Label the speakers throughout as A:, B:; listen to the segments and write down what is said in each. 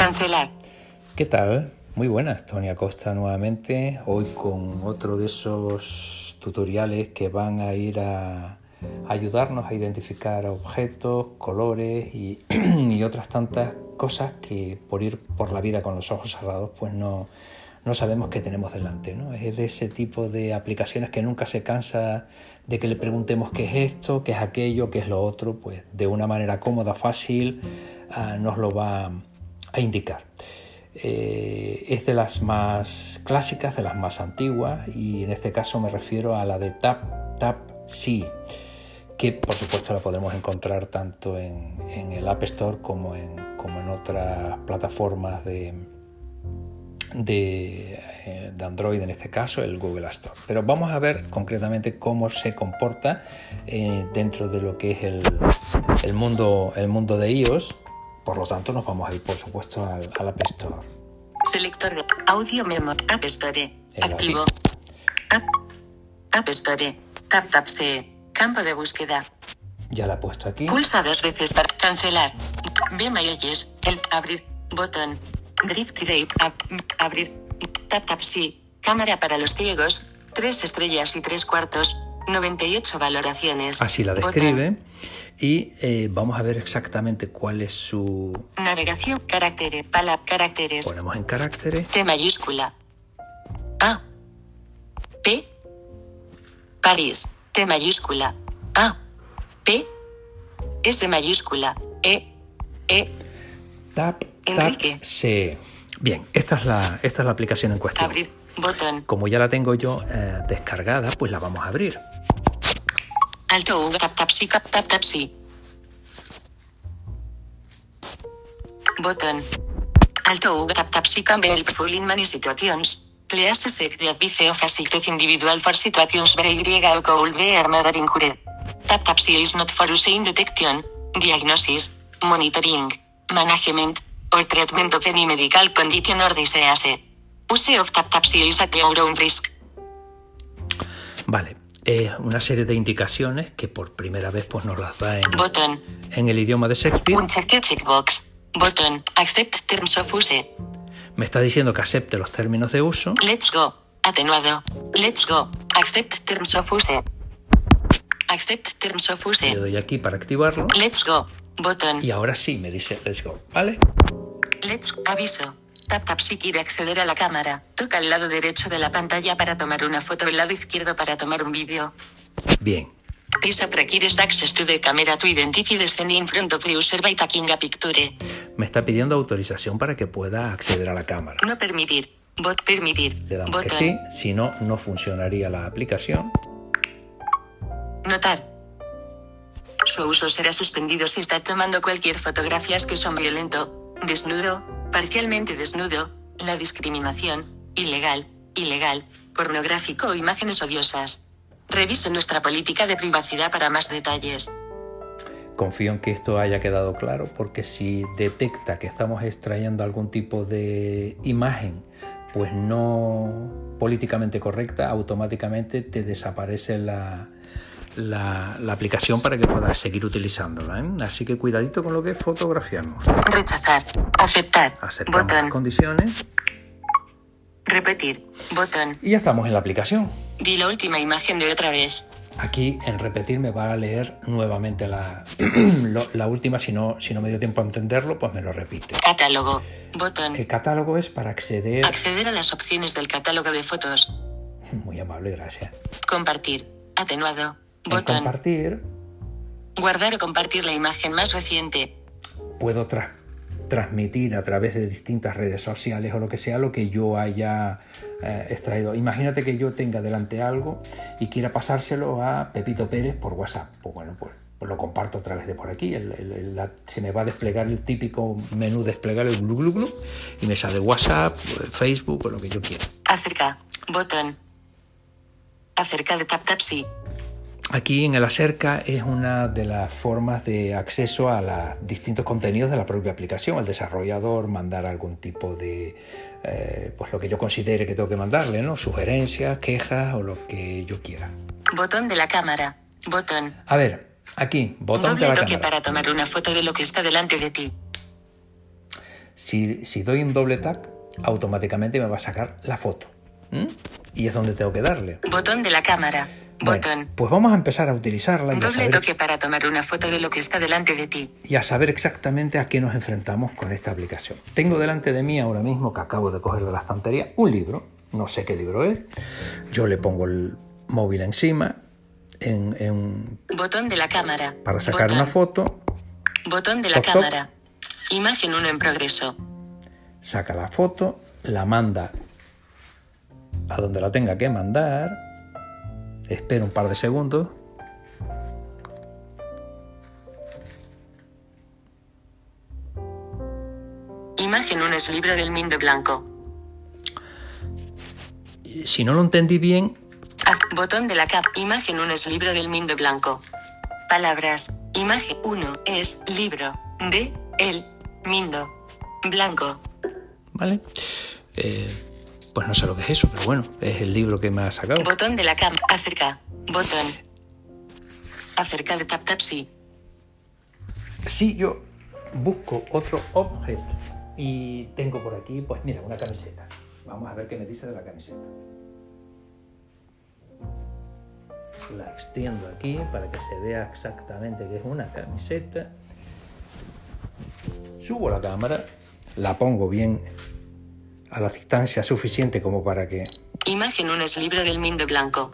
A: Cancelar.
B: ¿Qué tal? Muy buenas, Tony Acosta nuevamente, hoy con otro de esos tutoriales que van a ir a ayudarnos a identificar objetos, colores y, y otras tantas cosas que por ir por la vida con los ojos cerrados pues no, no sabemos qué tenemos delante. ¿no? Es de ese tipo de aplicaciones que nunca se cansa de que le preguntemos qué es esto, qué es aquello, qué es lo otro, pues de una manera cómoda, fácil, uh, nos lo va a indicar. Eh, es de las más clásicas, de las más antiguas, y en este caso me refiero a la de Tap Tap Sí, que por supuesto la podemos encontrar tanto en, en el App Store como en, como en otras plataformas de, de, eh, Android, en este caso el Google Store. Pero vamos a ver concretamente cómo se comporta eh, dentro de lo que es el, el, mundo, el mundo de iOS. Por lo tanto, nos vamos a ir, por supuesto, al, al App Store.
A: Selector de audio memo. App Store. Activo. App, App Store. Tap Tap C. Campo de búsqueda.
B: Ya la he puesto aquí.
A: Pulsa dos veces para cancelar. Ve MyOyes. El abrir. Botón. Drift Rate. Ab, abrir. Tap Tap sí. Cámara para los ciegos. Tres estrellas y tres cuartos. 98 valoraciones.
B: Así la describe. Botón. Y eh, vamos a ver exactamente cuál es su.
A: Navegación. Caracteres. Palabra. Caracteres.
B: Ponemos en caracteres.
A: T mayúscula. A. P. París. T mayúscula. A. P. S mayúscula. E. E.
B: Tap.
A: Enrique.
B: Tap, sí. Bien, esta es la, esta es la aplicación en cuestión.
A: Abrir. Botón.
B: Como ya la tengo yo eh, descargada, pues la vamos a abrir.
A: Alto U, tap tap cap tap tap. Botón. Alto U, tap tap sí, canvia el full in many situations. Please select the advice of a individual for situations where Y o could be armada incurred. Tap tap is not for use in detection, diagnosis, monitoring, management, or treatment of any medical condition or disease. Use of tap tap is at your own risk.
B: Vale, eh, una serie de indicaciones que por primera vez pues, nos las da en,
A: Botón.
B: en el idioma de Shakespeare.
A: Un check checkbox. Botón. Accept terms of use.
B: Me está diciendo que acepte los términos de uso.
A: Let's go. Atenuado. Let's go. Accept terms of use. Accept terms of use.
B: Le doy aquí para activarlo.
A: Let's go. Botón.
B: Y ahora sí me dice let's go. ¿Vale?
A: Let's aviso. Tap tap si quiere acceder a la cámara. Toca el lado derecho de la pantalla para tomar una foto, el lado izquierdo para tomar un vídeo.
B: Bien.
A: This app requires access to the camera to identify the in front of the user by taking a picture.
B: Me está pidiendo autorización para que pueda acceder a la cámara.
A: No permitir. Bot permitir.
B: Le damos
A: Botón.
B: que sí, si no, no funcionaría la aplicación.
A: Notar. Su uso será suspendido si está tomando cualquier fotografías que son violento, desnudo, parcialmente desnudo, la discriminación, ilegal, ilegal, pornográfico o imágenes odiosas. Revise nuestra política de privacidad para más detalles.
B: Confío en que esto haya quedado claro porque si detecta que estamos extrayendo algún tipo de imagen pues no políticamente correcta, automáticamente te desaparece la, la, la, aplicación para que puedas seguir utilizándola. ¿eh? Así que cuidadito con lo que es fotografiarnos.
A: Rechazar. Aceptar.
B: Aceptamos
A: Botón.
B: las condiciones.
A: Repetir. Botón.
B: Y ya estamos en la aplicación.
A: Di la última imagen de otra vez.
B: Aquí en repetir me va a leer nuevamente la, la última, si no, si no me dio tiempo a entenderlo, pues me lo repite.
A: Catálogo. Botón.
B: El catálogo es para acceder...
A: Acceder a las opciones del catálogo de fotos.
B: Muy amable, gracias.
A: Compartir. Atenuado.
B: En
A: Botón.
B: compartir
A: Guardar o compartir la imagen más reciente.
B: puedo tra- transmitir a través de distintas redes sociales o lo que sea lo que yo haya eh, extraído. Imagínate que yo tenga delante algo y quiera pasárselo a Pepito Pérez por WhatsApp. Pues bueno, pues, pues lo comparto a través de por aquí. El- el- el- la- se me va a desplegar el típico menú desplegar el glu glu glu y me sale WhatsApp, Facebook o lo que yo quiera.
A: Acerca. Botón. Acerca de tap tap sí.
B: Aquí en el acerca es una de las formas de acceso a los distintos contenidos de la propia aplicación. El desarrollador mandar algún tipo de, eh, pues lo que yo considere que tengo que mandarle, ¿no? Sugerencias, quejas o lo que yo quiera.
A: Botón de la cámara. Botón.
B: A ver, aquí, botón de la
A: toque
B: cámara.
A: para tomar una foto de lo que está delante de ti.
B: Si, si doy un doble tap, automáticamente me va a sacar la foto. ¿Mm? Y es donde tengo que darle.
A: Botón de la cámara.
B: Bueno,
A: Botón.
B: pues vamos a empezar a utilizarla y a,
A: Doble
B: saber,
A: toque para tomar una foto de lo que está delante de ti.
B: y a saber exactamente a qué nos enfrentamos con esta aplicación. Tengo delante de mí ahora mismo, que acabo de coger de la estantería, un libro. No sé qué libro es. Yo le pongo el móvil encima en- en-
A: Botón de la cámara.
B: para sacar
A: Botón.
B: una foto.
A: Botón de la
B: Toc, toc.
A: cámara. Imagen 1 en progreso.
B: saca la foto, la manda a donde la tenga que mandar, espera un par de segundos.
A: Imagen 1 es libro del Mindo Blanco.
B: y Si no lo entendí bien,
A: Ah, botón de la cap. Imagen 1 es libro del Mindo Blanco. Palabras. Imagen 1 es libro de el Mindo Blanco.
B: ¿vale? Eh, pues no sé lo que es eso, pero bueno, es el libro que me ha sacado.
A: Botón de la cam. Acerca. Botón. Acerca de tap tap sí.
B: Si yo busco otro objeto y tengo por aquí, pues mira, una camiseta. Vamos a ver qué me dice de la camiseta. La extiendo aquí para que se vea exactamente que es una camiseta. Subo la cámara, la pongo bien a la distancia suficiente como para que
A: Imagen 1 es libro del Mindo Blanco.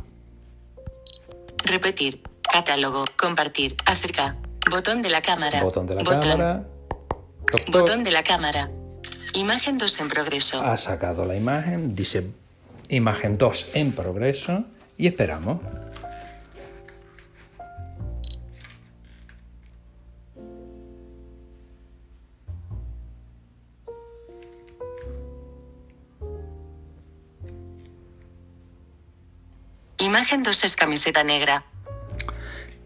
A: Repetir. Catálogo. Compartir. Acerca. Botón de la cámara.
B: botón de la cámara. toc, toc,
A: Botón de la cámara. Imagen 2 en progreso.
B: ha sacado la imagen, dice imagen 2 en progreso y esperamos.
A: Imagen 2 es camiseta negra.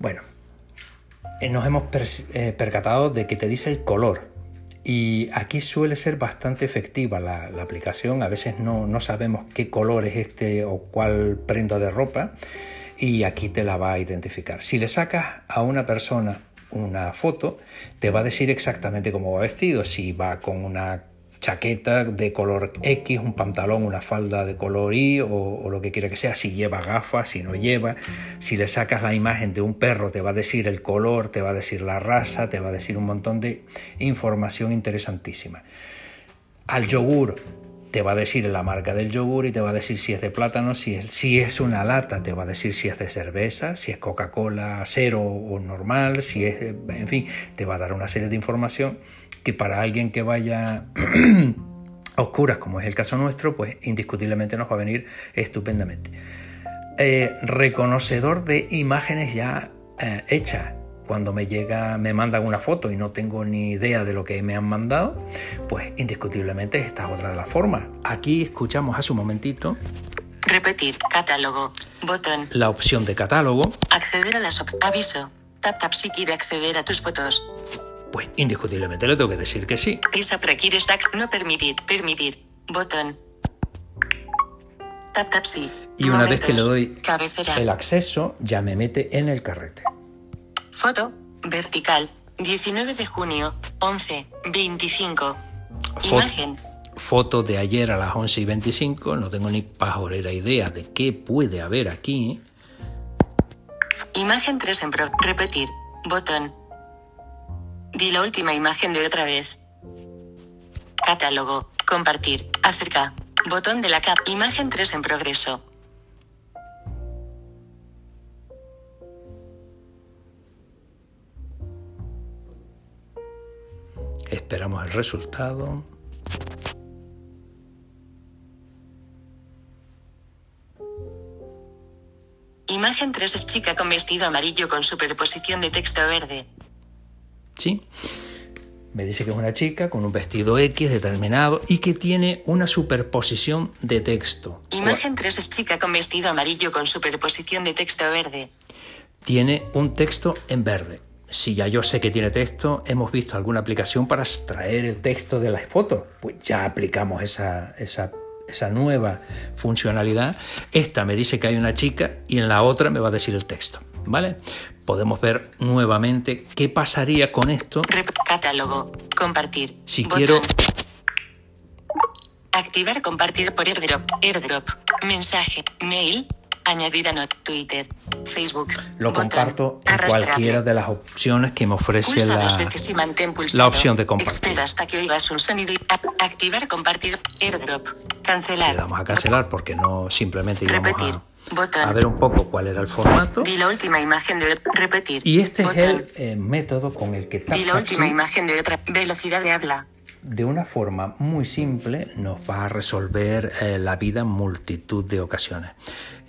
B: Bueno, eh, nos hemos eh, percatado de que te dice el color. Y aquí suele ser bastante efectiva la, la aplicación. A veces no, no sabemos qué color es este o cuál prenda de ropa. Y aquí te la va a identificar. Si le sacas a una persona una foto, te va a decir exactamente cómo va vestido. Si va con una chaqueta de color X, un pantalón, una falda de color Y o, lo que quiera que sea, si lleva gafas, si no lleva, si le sacas la imagen de un perro te va a decir el color, te va a decir la raza, te va a decir un montón de información interesantísima. Al yogur te va a decir la marca del yogur y te va a decir si es de plátano, si es, si es una lata, te va a decir si es de cerveza, si es Coca-Cola cero o normal, si es, en fin, te va a dar una serie de información que para alguien que vaya a oscuras, como es el caso nuestro, pues indiscutiblemente nos va a venir estupendamente. Eh, reconocedor de imágenes ya eh, hechas. Cuando me llega, me mandan una foto y no tengo ni idea de lo que me han mandado, pues indiscutiblemente esta es otra de las formas. Aquí escuchamos hace un momentito
A: Repetir. Catálogo. Botón.
B: la opción de catálogo,
A: Acceder a las opciones. Aviso. Tap tap si quiere acceder a tus fotos.
B: Pues indiscutiblemente le tengo que decir que sí.
A: Tisa sax. No permitir. Permitir. Botón. Tap tap sí.
B: Y una vez que le doy
A: Cabecera.
B: el acceso, ya me mete en el carrete.
A: Foto. Vertical. 19 de junio. 11. 25.
B: Fo-
A: Imagen.
B: Foto de ayer a las 11 y 25, no tengo ni pajorera idea de qué puede haber aquí.
A: Imagen 3 en pro. Repetir. Botón. Di la última imagen de otra vez. Catálogo. Compartir. Acerca. Botón de la cap. Imagen 3 en progreso.
B: Esperamos el resultado.
A: Imagen 3 es chica con vestido amarillo con superposición de texto verde.
B: ¿Sí? Me dice que es una chica con un vestido X determinado y que tiene una superposición de texto.
A: Imagen 3 es chica con vestido amarillo con superposición de texto verde.
B: Tiene un texto en verde. Si ya yo sé que tiene texto, hemos visto alguna aplicación para extraer el texto de las fotos. Pues ya aplicamos esa, esa, esa nueva funcionalidad. Esta me dice que hay una chica y en la otra me va a decir el texto. ¿Vale? Podemos ver nuevamente qué pasaría con esto
A: Rep- catálogo. Compartir.
B: si
A: Botón.
B: quiero
A: Activar compartir por airdrop. Airdrop. Mensaje. Mail. Añadir a not. Twitter. Facebook.
B: Lo
A: botón,
B: comparto en cualquiera de las opciones que me ofrece
A: Pulsa
B: la,
A: dos veces y mantén pulsado.
B: la opción de compartir.
A: Espera hasta que oigas un sonido y activar compartir. Airdrop. Cancelar.
B: Le damos a cancelar porque no simplemente
A: Repetir.
B: a,
A: Botón.
B: a ver un poco cuál era el formato.
A: Di la última imagen de repetir.
B: Y este
A: Botón.
B: es el eh, método con el que
A: Di la última imagen de otra velocidad de habla.
B: de una forma muy simple nos va a resolver eh, la vida en multitud de ocasiones.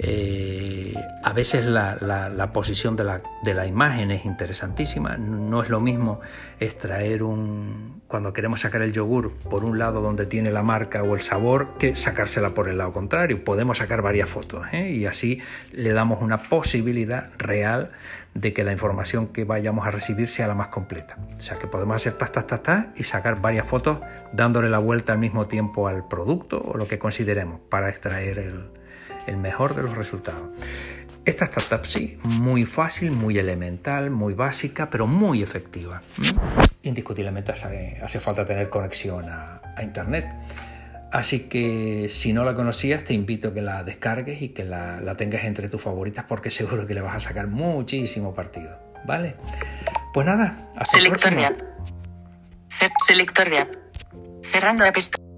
B: Eh, a veces la, la- la posición de la, de la imagen es interesantísima. No es lo mismo extraer un... cuando queremos sacar el yogur por un lado donde tiene la marca o el sabor que sacársela por el lado contrario. Podemos sacar varias fotos ¿eh? y así le damos una posibilidad real de que la información que vayamos a recibir sea la más completa. O sea que podemos hacer tas, tas, tas, tas y sacar varias fotos dándole la vuelta al mismo tiempo al producto o lo que consideremos para extraer el, el mejor de los resultados. Esta startup sí, muy fácil, muy elemental, muy básica, pero muy efectiva. ¿Mm? Indiscutiblemente hace, falta tener conexión a, Internet. Así que si no la conocías, te invito a que la descargues y que la, tengas entre tus favoritas porque seguro que le vas a sacar muchísimo partido. ¿Vale? Pues nada, hasta
A: Selector de app. Cerrando la pestaña.